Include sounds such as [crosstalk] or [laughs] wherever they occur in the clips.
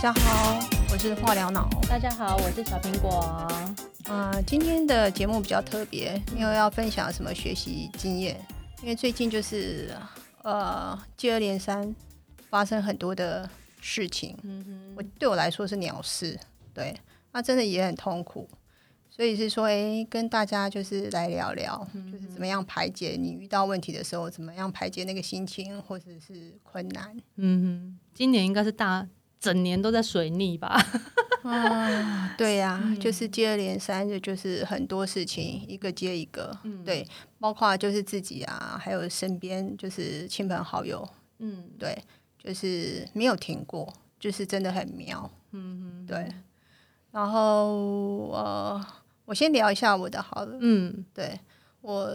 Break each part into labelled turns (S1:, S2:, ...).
S1: 家好，我是化疗脑。
S2: 大家好，我是小苹果。
S1: 啊，今天的节目比较特别，没有要分享什么学习经验，因为最近就是呃接二连三发生很多的事情，嗯哼，我对我来说是鸟事，对，那真的也很痛苦，所以是说，哎，跟大家就是来聊聊，就是怎么样排解你遇到问题的时候，怎么样排解那个心情或者是困难。
S2: 嗯哼，今年应该是大整年都在水逆吧？[laughs]
S1: 啊，对呀，[laughs] 就是接二连三的，就是很多事情一个接一个，对，包括就是自己啊，还有身边就是亲朋好友，嗯，对，就是没有停过，就是真的很妙，嗯对。然后呃，我先聊一下我的好了，嗯，对我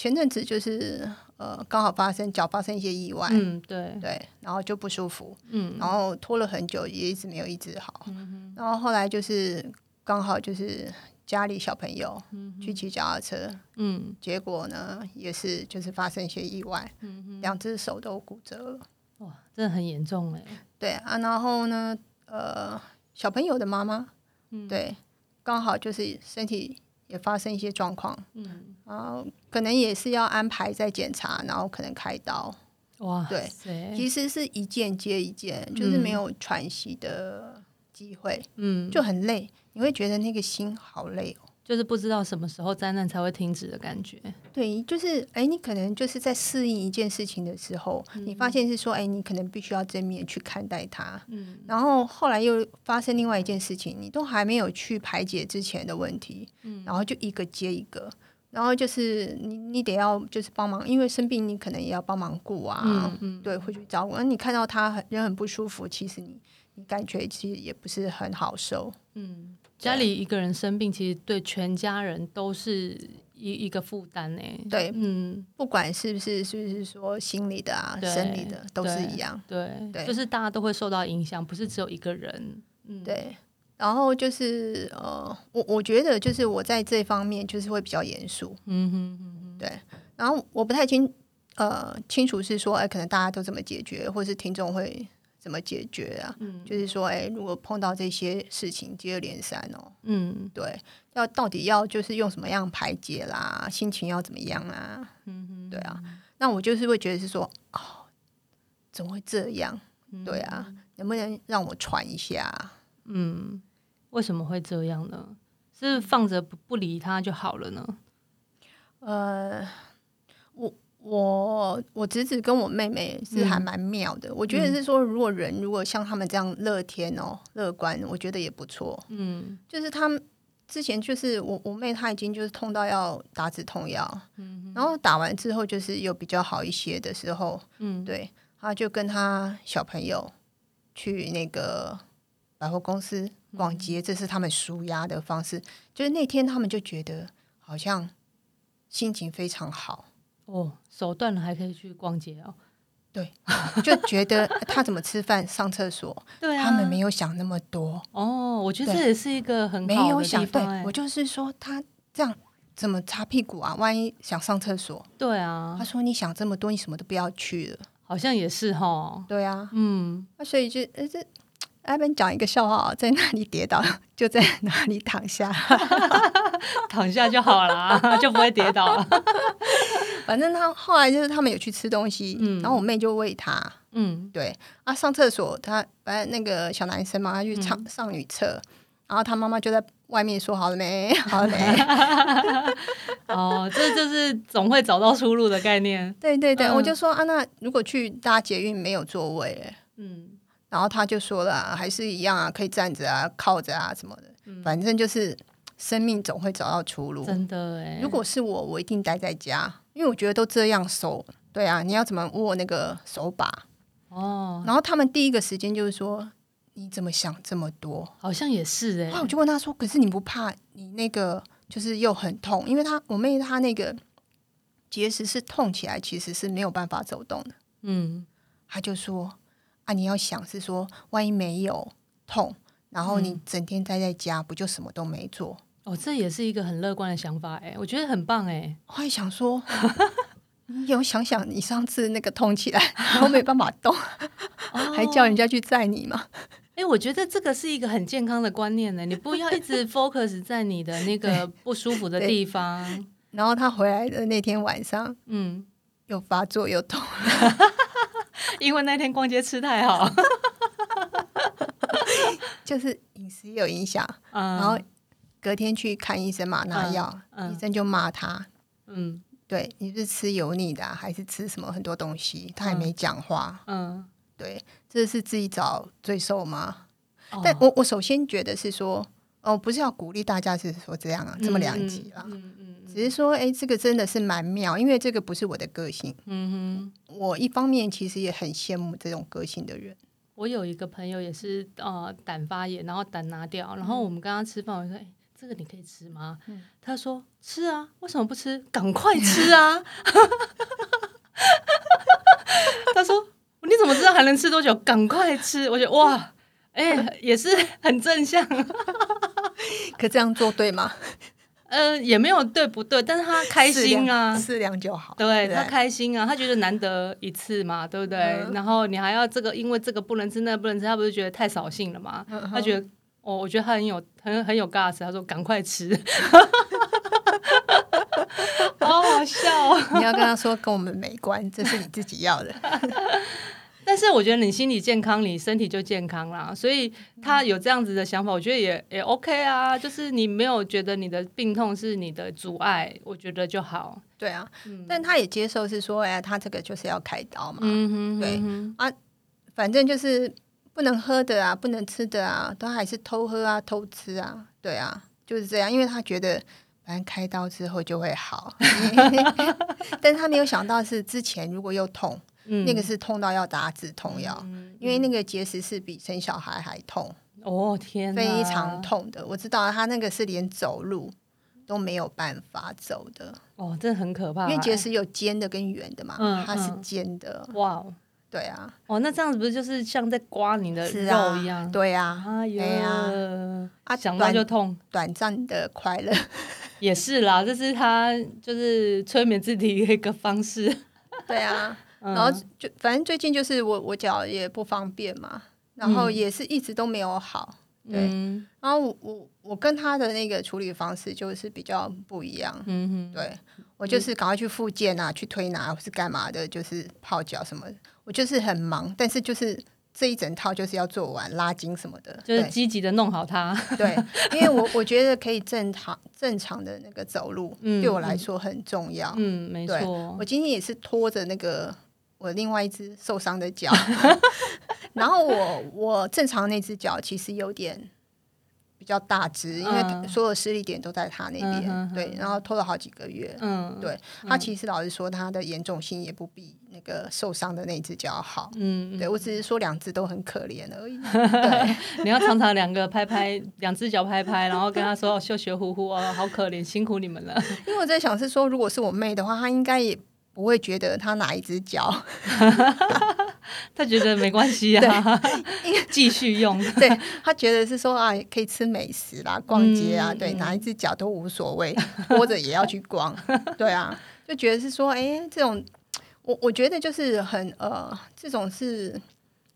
S1: 前阵子就是。呃，刚好发生脚发生一些意外，
S2: 嗯，对。
S1: 对，然后就不舒服，嗯，然后拖了很久，也一直没有医治好，嗯然后后来就是刚好就是家里小朋友去骑脚踏车，嗯，结果呢也是就是发生一些意外，嗯两只手都骨折了，
S2: 哇，真的很严重哎，
S1: 对啊，然后呢，呃，小朋友的妈妈，嗯，对，刚好就是身体。也发生一些状况，嗯，然后可能也是要安排再检查，然后可能开刀，哇，对，其实是一件接一件，就是没有喘息的机会，嗯，就很累，你会觉得那个心好累哦。
S2: 就是不知道什么时候灾难才会停止的感觉。
S1: 对，就是哎，你可能就是在适应一件事情的时候，你发现是说，哎，你可能必须要正面去看待它。嗯。然后后来又发生另外一件事情，你都还没有去排解之前的问题。嗯。然后就一个接一个，然后就是你你得要就是帮忙，因为生病你可能也要帮忙顾啊。嗯嗯。对，会去照顾。那你看到他很人很不舒服，其实你你感觉其实也不是很好受。嗯。
S2: 家里一个人生病，其实对全家人都是一一个负担呢。
S1: 对，嗯，不管是不是是不是说心理的啊、生理的，都是一样。
S2: 对，对，就是大家都会受到影响，不是只有一个人。
S1: 嗯，对。然后就是呃，我我觉得就是我在这方面就是会比较严肃。嗯哼哼。对。然后我不太清呃清楚是说，哎，可能大家都这么解决，或是听众会。怎么解决啊？嗯，就是说，哎，如果碰到这些事情接二连三哦，嗯，对，要到底要就是用什么样排解啦？心情要怎么样啊？嗯哼，对啊，那我就是会觉得是说，哦，怎么会这样？对啊，能不能让我喘一下？
S2: 嗯，为什么会这样呢？是放着不不理他就好了呢？
S1: 呃，我。我我侄子跟我妹妹是还蛮妙的，我觉得是说，如果人如果像他们这样乐天哦、乐观，我觉得也不错。嗯，就是他们之前就是我我妹她已经就是痛到要打止痛药，嗯，然后打完之后就是有比较好一些的时候，嗯，对，他就跟他小朋友去那个百货公司逛街，这是他们舒压的方式。就是那天他们就觉得好像心情非常好。
S2: 哦，手断了还可以去逛街哦。
S1: 对，就觉得他怎么吃饭、上厕所，[laughs]
S2: 对
S1: 他们没有想那么多。
S2: 哦，我觉得这也是一个很
S1: 没有想。对，我就是说他这样怎么擦屁股啊？万一想上厕所，
S2: 对啊。
S1: 他说你想这么多，你什么都不要去了。
S2: 好像也是哈。
S1: 对啊，嗯，那所以就呃这。艾文讲一个笑话，在哪里跌倒就在哪里躺下，
S2: 躺下就好了，就不会跌倒了。
S1: 反正他后来就是他们有去吃东西，然后我妹就喂他，嗯，对啊，上厕所他反正那个小男生嘛，他去上上女厕，然后他妈妈就在外面说好了没，好了没。
S2: 哦，这就是总会找到出路的概念。
S1: 对对对，我就说啊，那如果去搭捷运没有座位，嗯。然后他就说了，还是一样啊，可以站着啊，靠着啊什么的，反正就是生命总会找到出路。
S2: 真的哎，
S1: 如果是我，我一定待在家，因为我觉得都这样手，对啊，你要怎么握那个手把？哦。然后他们第一个时间就是说，你怎么想这么多？
S2: 好像也是哎。
S1: 我就问他说，可是你不怕你那个就是又很痛？因为他我妹她那个结石是痛起来，其实是没有办法走动的。嗯。他就说。那你要想是说，万一没有痛，然后你整天待在家，不就什么都没做？
S2: 哦，这也是一个很乐观的想法哎，我觉得很棒哎。
S1: 我还想说，[laughs] 你有想想你上次那个痛起来，然后没办法动，[laughs] 还叫人家去载你吗？
S2: 哎、[laughs] 我觉得这个是一个很健康的观念呢。你不要一直 focus 在你的那个不舒服的地方。
S1: 然后他回来的那天晚上
S2: 嗯，
S1: 又发作又痛，[laughs]
S2: 因为那天逛街吃太好。[laughs]
S1: 就是饮食有影响。
S2: 嗯，
S1: 然后隔天去看医生嘛，拿
S2: 嗯
S1: 药，
S2: 嗯
S1: 医生就骂他，
S2: 嗯
S1: 对你是吃油腻的啊、还是吃什么很多东西？他也没讲话。
S2: 嗯，
S1: 对，这是自己找罪受吗？
S2: 哦
S1: 但我我首先觉得是说，哦，不是要鼓励大家是说这样啊，这么两极啦。
S2: 嗯嗯嗯
S1: 只是说，哎，这个真的是蛮妙，因为这个不是我的个性。
S2: 嗯哼。
S1: 我一方面其实也很羡慕这种个性的人。
S2: 我有一个朋友也是呃胆发炎，然后胆拿掉，然后我们刚刚吃饭，我说：“哎、这个你可以吃吗？”他说：“吃啊，为什么不吃？赶快吃啊！” [laughs] 他说：“你怎么知道还能吃多久？赶快吃！”我觉得哇，哎、也是很正向，[laughs]
S1: 可这样做对吗？
S2: 呃，也没有对不对，但是他开心啊，
S1: 适量就好。
S2: 对他
S1: 不
S2: 开心啊，他觉得难得一次嘛，对不对？
S1: 嗯
S2: 然后你还要这个，因为这个不能吃，那个不能吃，他不是觉得太扫兴了吗？
S1: 嗯
S2: 他觉得，哦，我觉得他很有很很有 gas，他说赶快吃，[laughs] 好好笑、哦。
S1: 你要跟他说跟我们没关，这是你自己要的。[laughs]
S2: 但是我觉得你心理健康，你身体就健康啦。所以他有这样子的想法，我觉得也也 OK 啊。就是你没有觉得你的病痛是你的阻碍，我觉得就好。
S1: 对啊，但他也接受是说，哎，他这个就是要开刀嘛，
S2: 嗯哼，
S1: 对
S2: 啊
S1: 反正就是不能喝的啊，不能吃的啊，都还是偷喝啊、偷吃啊，对啊，就是这样。因为他觉得反正开刀之后就会好，[laughs] 但是他没有想到是之前如果又痛，
S2: 嗯
S1: 那个是痛到要打止痛药，
S2: 嗯
S1: 因为那个结石是比生小孩还痛，
S2: 哦天，
S1: 非常痛的。我知道他那个是连走路都没有办法走的，
S2: 哦，这很可怕。
S1: 因为结石有尖的跟圆的嘛，
S2: 嗯
S1: 它是
S2: 嗯
S1: 尖的，
S2: 哇哦，
S1: 对啊，
S2: 哦，那这样子不是就是像在刮你的肉一样？
S1: 对啊，
S2: 哎呦，
S1: 哎呀啊，
S2: 想到
S1: 短
S2: 就痛。
S1: 短暂的快乐。[laughs]
S2: 也是啦，这是他就是催眠自己的一个方式。
S1: 对啊，
S2: 嗯
S1: 然后就反正最近就是我我脚也不方便嘛，然后也是一直都没有好。对，
S2: 嗯
S1: 然后我我我跟他的那个处理方式就是比较不一样。
S2: 嗯哼，
S1: 对我就是赶快去复健啊，去推拿或是干嘛的，就是泡脚什么的。我就是很忙，但是就是这一整套就是要做完拉筋什么的。
S2: 就是
S1: 对
S2: 积极的弄好它。
S1: 对，因为我我觉得可以正常正常的那个走路，
S2: 嗯
S1: 对我来说很重要。
S2: 嗯，没错
S1: 我。今天也是拖着那个我另外一只受伤的脚，[laughs] 然后我我正常那只脚其实有点比较大只，因为
S2: 嗯
S1: 所有施力点都在他那边，对，然后拖了好几个月。
S2: 嗯，
S1: 对他其实老实说，他的严重性也不比那个受伤的那只脚好。
S2: 嗯，
S1: 对我只是说两只都很可怜而已。[laughs] 对，
S2: 你要常常两个拍拍，两只脚拍拍，然后跟他说哦，秀学呼呼哦，好可怜，辛苦你们了。
S1: 因为我在想是说，如果是我妹的话，她应该也不会觉得他哪一只脚 [laughs]
S2: 他觉得没关系啊，[laughs] 继续用。[laughs]
S1: 对他觉得是说啊，可以吃美食啦，逛街啊，对，哪一只脚都无所谓，拖着也要去逛，对啊，就觉得是说，哎、这种我我觉得就是很呃，这种是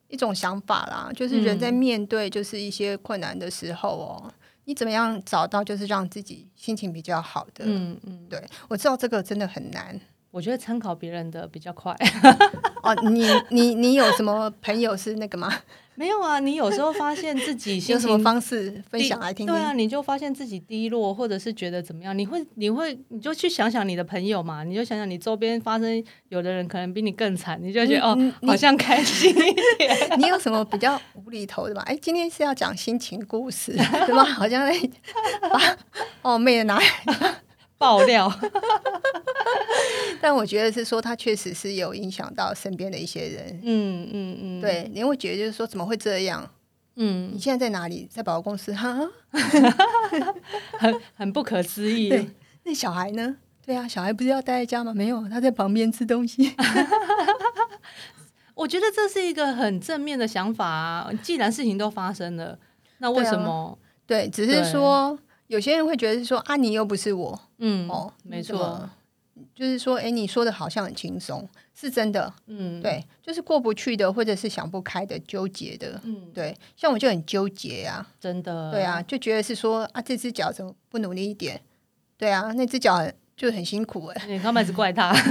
S1: 一种想法啦，就是人在面对就是一些困难的时候哦，你怎么样找到就是让自己心情比较好的？
S2: 嗯嗯，
S1: 对我知道这个真的很难
S2: 我觉得参考别人的比较快。
S1: 哦。你你你有什么朋友是那个吗？[laughs]
S2: 没有啊，你有时候发现自己
S1: 有什么方式分享来听听？
S2: 对啊，你就发现自己低落，或者是觉得怎么样，你会你会你就去想想你的朋友嘛，你就想想你周边发生，有的人可能比你更惨，你就觉得哦好像开心一点。[laughs]
S1: 你有什么比较无厘头的吗？哎，今天是要讲心情故事，对吧？好像在把哦妹的拿来，
S2: 爆料，[laughs]
S1: 但我觉得是说他确实是有影响到身边的一些人。
S2: 嗯嗯嗯，，
S1: 对，你会觉得就是说怎么会这样？
S2: 嗯，
S1: 你现在在哪里？在保货公司？哈，[laughs]
S2: 很很不可思议。
S1: 对，那小孩呢？对啊，小孩不是要待在家吗？没有，他在旁边吃东西。[laughs]
S2: 我觉得这是一个很正面的想法啊。既然事情都发生了，那为
S1: 对啊
S2: 什么？
S1: 对，只是说有些人会觉得是说啊，你又不是我
S2: 嗯，
S1: 哦，
S2: 没错，
S1: 就是说，哎，你说的好像很轻松，是真的，
S2: 嗯，
S1: 对，就是过不去的，或者是想不开的、纠结的，
S2: 嗯，
S1: 对，像我就很纠结呀、
S2: 真的，
S1: 对啊，，就觉得是说啊，这只脚怎么不努力一点？对啊，那只脚就很辛苦哎、
S2: 你干嘛一直怪他？[laughs]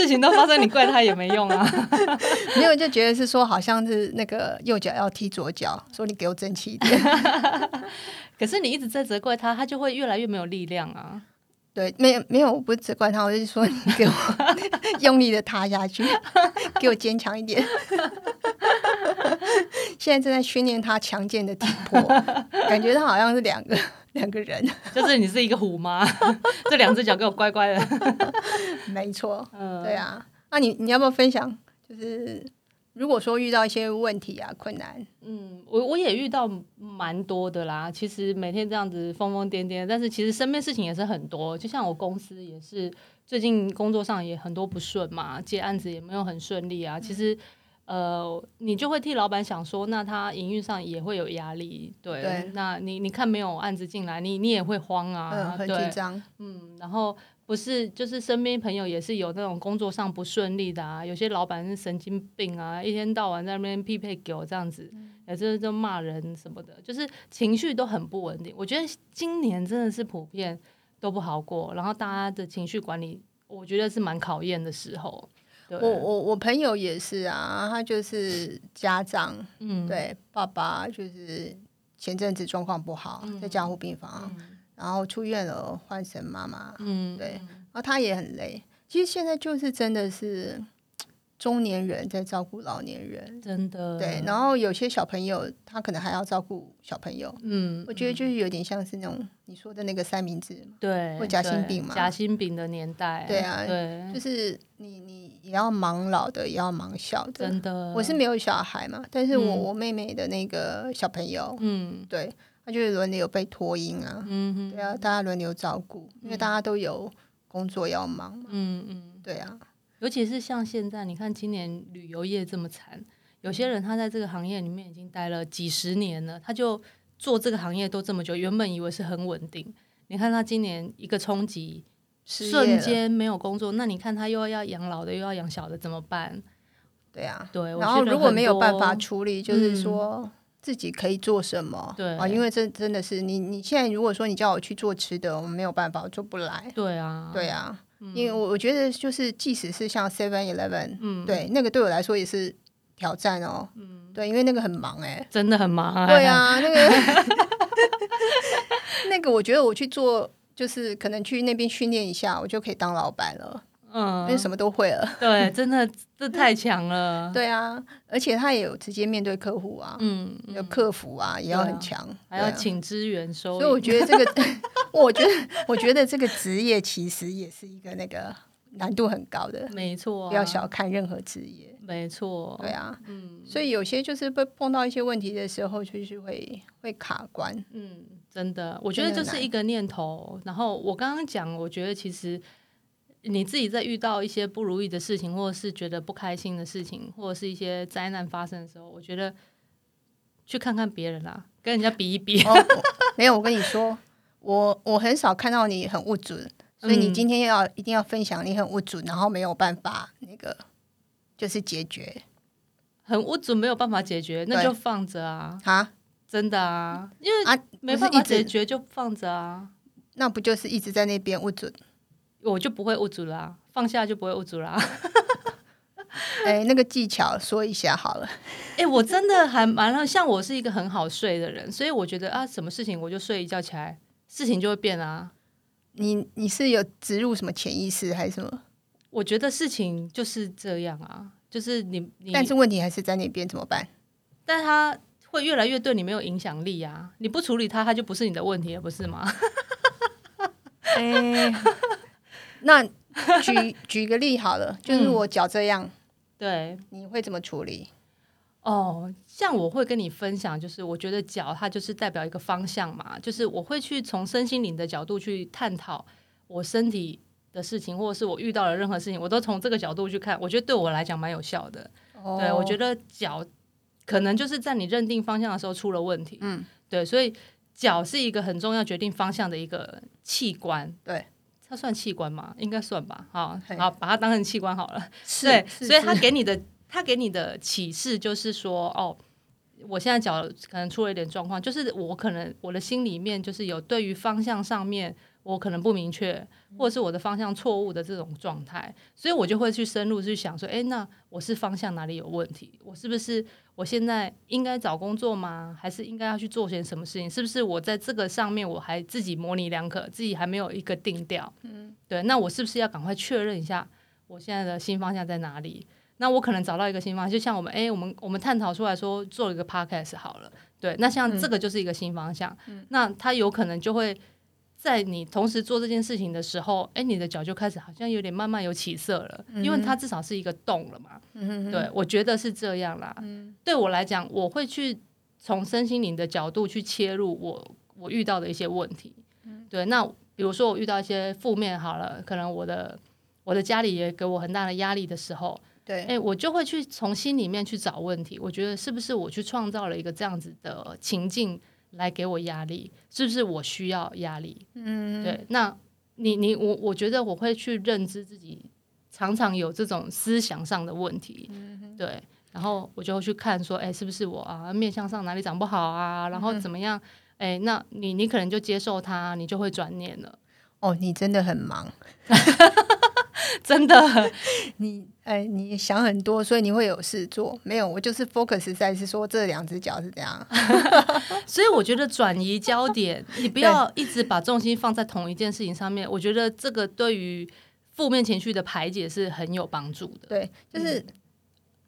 S2: 事情都发生，你怪他也没用啊。[laughs]
S1: 没有就觉得是说好像是那个右脚要踢左脚，说你给我争气一点。[laughs]
S2: 可是你一直在责怪他，他就会越来越没有力量啊。
S1: 对，没有没有，我不是责怪他，我就是说你给我 [laughs] 用力的踏下去，给我坚强一点。现在正在训练他强健的体魄，感觉他好像是两个两个人。[laughs]
S2: 就是你是一个虎妈，[laughs] 这两只脚给我乖乖的。[laughs]
S1: 没错，
S2: 嗯，
S1: 对啊。那你你要不要分享？就是如果说遇到一些问题啊、困难，
S2: 嗯，我我也遇到蛮多的啦。其实每天这样子疯疯癫癫，但是其实身边事情也是很多。就像我公司也是，最近工作上也很多不顺嘛，接案子也没有很顺利啊。其实。呃，你就会替老板想说，那他营运上也会有压力，对。
S1: 对
S2: 那你你看没有案子进来，你你也会慌啊，
S1: 嗯，很
S2: 对
S1: 紧张，
S2: 嗯，然后不是，就是身边朋友也是有那种工作上不顺利的啊，有些老板是神经病啊，一天到晚在那边匹配给我这样子，也是就骂人什么的，就是情绪都很不稳定。我觉得今年真的是普遍都不好过，然后大家的情绪管理，我觉得是蛮考验的时候。对，
S1: 我我我朋友也是啊，他就是家长，
S2: 嗯，
S1: 对爸爸就是前阵子状况不好，在加护病房，然后出院了，换成妈妈，
S2: 嗯，
S1: 对，然后他也很累。其实现在就是真的是中年人在照顾老年人，
S2: 真的，
S1: 对，然后有些小朋友他可能还要照顾小朋友，
S2: 嗯，
S1: 我觉得就是有点像是那种你说的那个三明治嘛，
S2: 对，
S1: 或夹心
S2: 对
S1: 饼嘛。
S2: 夹心饼的年代，
S1: 对啊
S2: 对，
S1: 就是你你也要忙老的，也要忙小的。
S2: 真的，
S1: 我是没有小孩嘛，但是我、
S2: 嗯。
S1: 我妹妹的那个小朋友，
S2: 嗯。
S1: 对，他就是轮流被托婴啊，
S2: 嗯哼。
S1: 对啊，大家轮流照顾，因为大家都有工作要忙嘛，
S2: 嗯嗯。
S1: 对啊，
S2: 尤其是像现在，你看今年旅游业这么惨，有些人他在这个行业里面已经待了几十年了，他就做这个行业都这么久，原本以为是很稳定，你看他今年一个冲击，瞬间没有工作，那你看他又要养老的，又要养小的，怎么办？
S1: 对啊，
S2: 对，
S1: 然后如果没有办法处理，就是
S2: 嗯
S1: 说。自己可以做什么？
S2: 对
S1: 啊，因为这真的是你，你现在如果说你叫我去做吃的，我没有办法，我做不来。
S2: 对啊，
S1: 对啊，因为我我觉得就是，即使是像 Seven Eleven，
S2: 嗯，
S1: 对，那个对我来说也是挑战哦。嗯，对，因为那个很忙哎、
S2: 真的很忙、啊。
S1: 对，啊，[laughs] 那个那个，我觉得我去做，就是可能去那边训练一下，我就可以当老板了，因为
S2: 嗯，
S1: 什么都会了。
S2: 对，[laughs] 真的这太强了。[laughs]
S1: 对啊，而且他也有直接面对客户啊，
S2: 嗯，
S1: 有客服啊，也要很强，
S2: 还要请支援收
S1: 所以我
S2: 银。
S1: 觉得这个，[laughs] 我觉得我觉得这个职业其实也是一个那个难度很高的，
S2: 没错、啊，
S1: 不要小看任何职业。
S2: 没错。
S1: 对啊，
S2: 嗯
S1: 所以有些就是被碰到一些问题的时候，就是会会卡关。
S2: 嗯，真的，我觉得
S1: 真的难
S2: 就是一个念头。然后我刚刚讲，我觉得其实你自己在遇到一些不如意的事情，或者是觉得不开心的事情，或者是一些灾难发生的时候，我觉得去看看别人啦，跟人家比一比。
S1: 哦，[laughs] 没有，我跟你说，我我很少看到你很不准，所以你
S2: 嗯。
S1: 今天要、一定要分享你很不准，然后没有办法那个就是解决。
S2: 很无准没有办法解决，那就放着啊，
S1: 啊
S2: 真的啊，因为
S1: 啊，
S2: 没办法解决就放着啊，
S1: 那不就是一直在那边不准？
S2: 我就不会误阻啦，放下就不会误阻啦。[laughs]
S1: 哎，那个技巧说一下好了。[laughs]
S2: 哎、我真的还蛮让，像我是一个很好睡的人，所以我觉得啊，什么事情我就睡一觉起来，事情就会变啊。
S1: 你你是有植入什么潜意识还是什么？
S2: 我觉得事情就是这样啊，就是你你，
S1: 但是问题还是在那边，怎么办？
S2: 但他会越来越对你没有影响力啊。你不处理他，他就不是你的问题了，不是吗？[laughs]
S1: 哎，那举 [laughs] 举个例好了，就是
S2: 嗯
S1: 我脚这样，
S2: 对，
S1: 你会怎么处理？
S2: 哦，像我会跟你分享，就是我觉得脚它就是代表一个方向嘛，就是我会去从身心灵的角度去探讨我身体的事情，或者是我遇到了任何事情，我都从这个角度去看，我觉得对我来讲蛮有效的。对我觉
S1: 得
S2: 得脚可能就是在你认定方向的时候出了问题，
S1: 嗯，
S2: 对，所以脚是一个很重要决定方向的一个器官，
S1: 对，
S2: 它算器官吗？应该算吧。好好，把它当成器官好了。
S1: 是
S2: 对，
S1: 是
S2: 所以他给你的他给你的启示就是说，哦，我现在脚可能出了一点状况，就是我可能我的心里面就是有对于方向上面我可能不明确，或者是我的方向错误的这种状态，所以我就会去深入去想说，诶，那我是方向哪里有问题？我是不是我现在应该找工作吗？还是应该要去做些什么事情？是不是我在这个上面我还自己模棱两可，自己还没有一个定调？嗯，对，那我是不是要赶快确认一下我现在的新方向在哪里？那我可能找到一个新方向，就像我们诶，我们我们探讨出来说做一个 podcast 好了，对，那像这个就是一个新方向，那它有可能就会在你同时做这件事情的时候，诶，你的脚就开始好像有点慢慢有起色了，因为它至少是一个动了嘛，对，我觉得是这样啦。对我来讲，我会去从身心灵的角度去切入我我遇到的一些问题，对，那比如说我遇到一些负面好了，可能我的我的家里也给我很大的压力的时候。
S1: 对，
S2: 哎、我就会去从心里面去找问题。我觉得是不是我去创造了一个这样子的情境来给我压力？是不是我需要压力？嗯，对。那你你我我觉得我会去认知自己常常有这种思想上的问题，对。然后我就会去看说，哎、是不是我啊面相上哪里长不好啊？然后怎么样？哎、那你你可能就接受它，你就会转念了。
S1: 哦，你真的很忙，[laughs]
S2: 真的，[laughs]
S1: 你哎，你想很多，所以你会有事做。没有，我就是 focus 在是说这两只脚是这样。[laughs]
S2: 所以我觉得转移焦点，你不要一直把重心放在同一件事情上面。我觉得这个对于负面情绪的排解是很有帮助的。
S1: 对，就是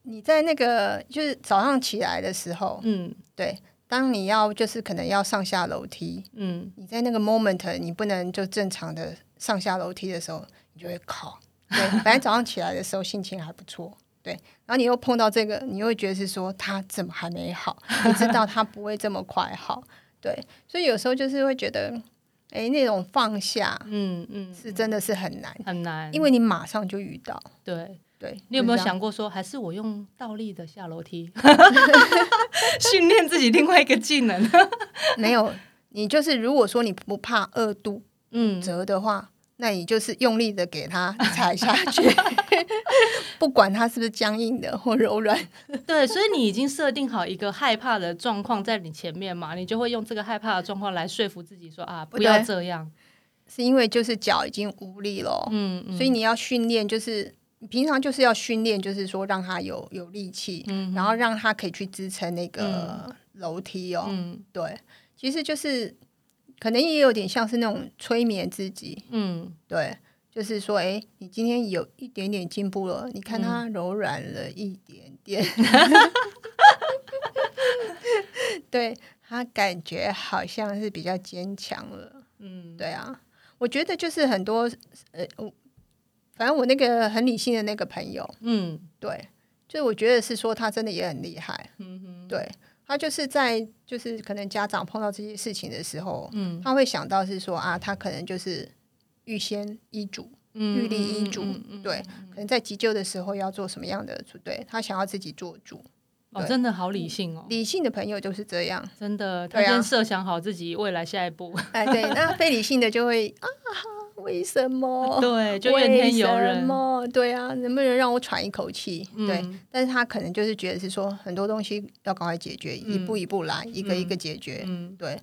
S1: 你在那个就是早上起来的时候，
S2: 嗯
S1: 对，当你要就是可能要上下楼梯，
S2: 嗯，
S1: 你在那个 moment 你不能就正常的上下楼梯的时候，你就会靠。对，反正早上起来的时候心情还不错，对，然后你又碰到这个，你又会觉得是说他怎么还没好？[laughs] 你知道他不会这么快好，对，所以有时候就是会觉得，哎，那种放下
S2: 嗯嗯，
S1: 是真的是很难，
S2: 很难，
S1: 因为你马上就遇到，
S2: 对。
S1: 对
S2: 你有没有想过说，还是我用倒立的下楼梯，[laughs] 训练自己另外一个技能？[laughs]
S1: 没有？你就是如果说你不怕二度
S2: 嗯，
S1: 折的话，那你就是用力的给它 [laughs] 踩下去，[laughs] 不管它是不是僵硬的或柔软。
S2: 对，所以你已经设定好一个害怕的状况在你前面嘛，你就会用这个害怕的状况来说服自己说啊，不要这样。
S1: 是因为就是脚已经无力了，
S2: 嗯嗯
S1: 所以你要训练，就是你平常就是要训练，就是说让它有有力气，
S2: 嗯
S1: 然后让它可以去支撑那个楼梯哦。
S2: 嗯
S1: 对，其实就是可能也有点像是那种催眠自己，
S2: 嗯。
S1: 对，就是说，哎，你今天有一点点进步了，你看它柔软了一点点，[laughs] 对，它感觉好像是比较坚强了。
S2: 嗯，
S1: 对啊，我觉得就是很多，呃，我反正我那个很理性的那个朋友，
S2: 嗯。
S1: 对，就是我觉得是说他真的也很厉害，
S2: 嗯哼。
S1: 对他就是在就是可能家长碰到这些事情的时候，
S2: 嗯
S1: 他会想到是说啊，他可能就是预先医嘱。
S2: 嗯
S1: 预立医嘱对，可能在急救的时候要做什么样的处对，他想要自己做主。
S2: 哦，真的好理性哦，
S1: 理性的朋友就是这样，
S2: 真的，他先设想好自己未来下一步，
S1: 哎，对，那非理性的就会啊，为什么？
S2: 对，就怨天尤人。
S1: 吗？对啊，能不能让我喘一口气？对，
S2: 嗯
S1: 但是他可能就是觉得是说很多东西要赶快解决，一步一步来，一个一个解决。
S2: 嗯
S1: 对，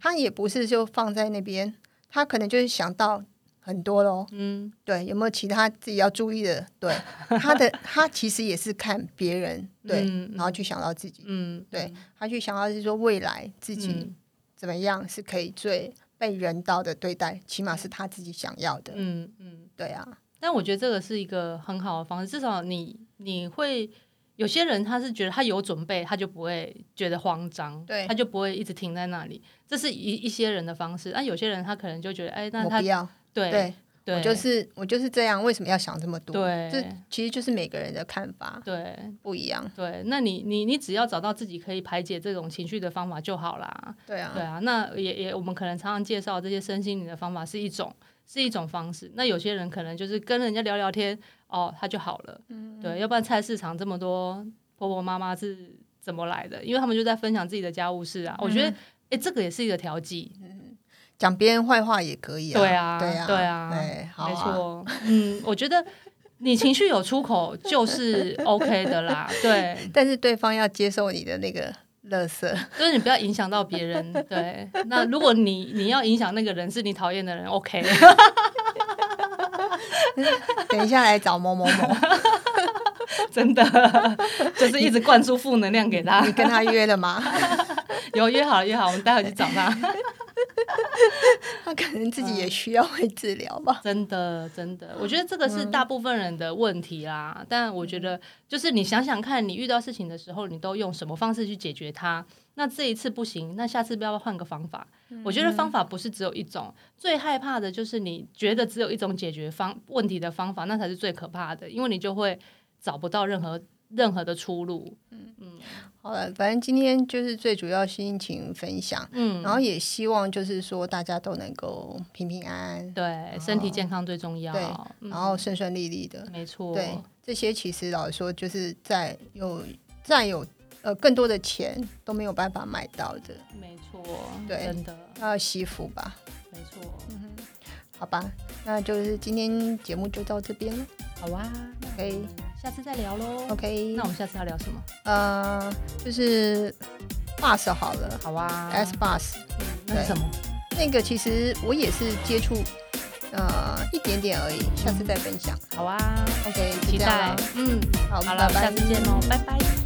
S1: 他也不是就放在那边，他可能就是想到很多喽。
S2: 嗯
S1: 对，有没有其他自己要注意的？对，[laughs] 他的他其实也是看别人，对，
S2: 嗯
S1: 然后去想到自己，
S2: 嗯，
S1: 对他去想到是说未来自己
S2: 嗯
S1: 怎么样是可以最被人道的对待，起码是他自己想要的。
S2: 嗯嗯。
S1: 对啊，
S2: 但我觉得这个是一个很好的方式，至少你你会有些人他是觉得他有准备，他就不会觉得慌张，
S1: 对
S2: 他就不会一直停在那里。这是一一些人的方式，但有些人他可能就觉得，哎，那他对
S1: 我就是我就是这样，为什么要想这么多？
S2: 对
S1: 这其实就是每个人的看法
S2: 对
S1: 不一样。
S2: 对，那你你你只要找到自己可以排解这种情绪的方法就好啦。
S1: 对啊，
S2: 对啊，那也也我们可能常常介绍这些身心灵的方法是一种是一种方式。那有些人可能就是跟人家聊聊天，哦，他就好了。
S1: 嗯
S2: 对，要不然菜市场这么多婆婆妈妈是怎么来的？因为他们就在分享自己的家务事啊。我觉得，哎、这个也是一个调剂。
S1: 讲别人坏话也可以啊。
S2: 对啊，
S1: 对啊，
S2: 对啊，
S1: 对，好啊
S2: 没。错。嗯，我觉得你情绪有出口就是 [laughs] OK 的啦。对，
S1: 但是对方要接受你的那个乐色，
S2: 就是你不要影响到别人。[laughs] 对，那如果你你要影响那个人是你讨厌的人，OK。[laughs]
S1: 等一下来找某某某，
S2: 真的就是一直灌输负能量给他
S1: 你。跟他约了吗？
S2: 有约好了约好，我们待会去找他。[laughs]
S1: 他可能自己也需要会治疗吧。
S2: 真的，真的，我觉得这个是大部分人的问题啦。但我觉得，就是你想想看，你遇到事情的时候，你都用什么方式去解决它？那这一次不行，那下次要不要换个方法？我觉得方法不是只有一种，最害怕的就是你觉得只有一种解决方问题的方法，那才是最可怕的，因为你就会找不到任何任何的出路。
S1: 嗯嗯好了，反正今天就是最主要心情分享，
S2: 嗯，
S1: 然后也希望就是说大家都能够平平安安，
S2: 对，身体健康最重要。
S1: 对
S2: 嗯
S1: 然后顺顺利利的。
S2: 没错，
S1: 对，这些其实老实说，就是在有再有呃更多的钱都没有办法买到的，
S2: 没错，
S1: 对
S2: 真的
S1: 要惜福吧。
S2: 没错。
S1: 嗯哼好吧，那就是今天节目就到这边了。
S2: 好啊
S1: ，OK
S2: 下次再聊喽。
S1: OK，
S2: 那我们下次要聊什么？
S1: 呃，就是 bus 好了
S2: 好啊
S1: ，S bus
S2: 嗯那是什么？
S1: 那个其实我也是接触呃一点点而已，下次再分享。
S2: 好啊
S1: ，OK，
S2: 期待。嗯，
S1: 好，
S2: 好了，
S1: 拜拜
S2: 下次见喽，拜拜。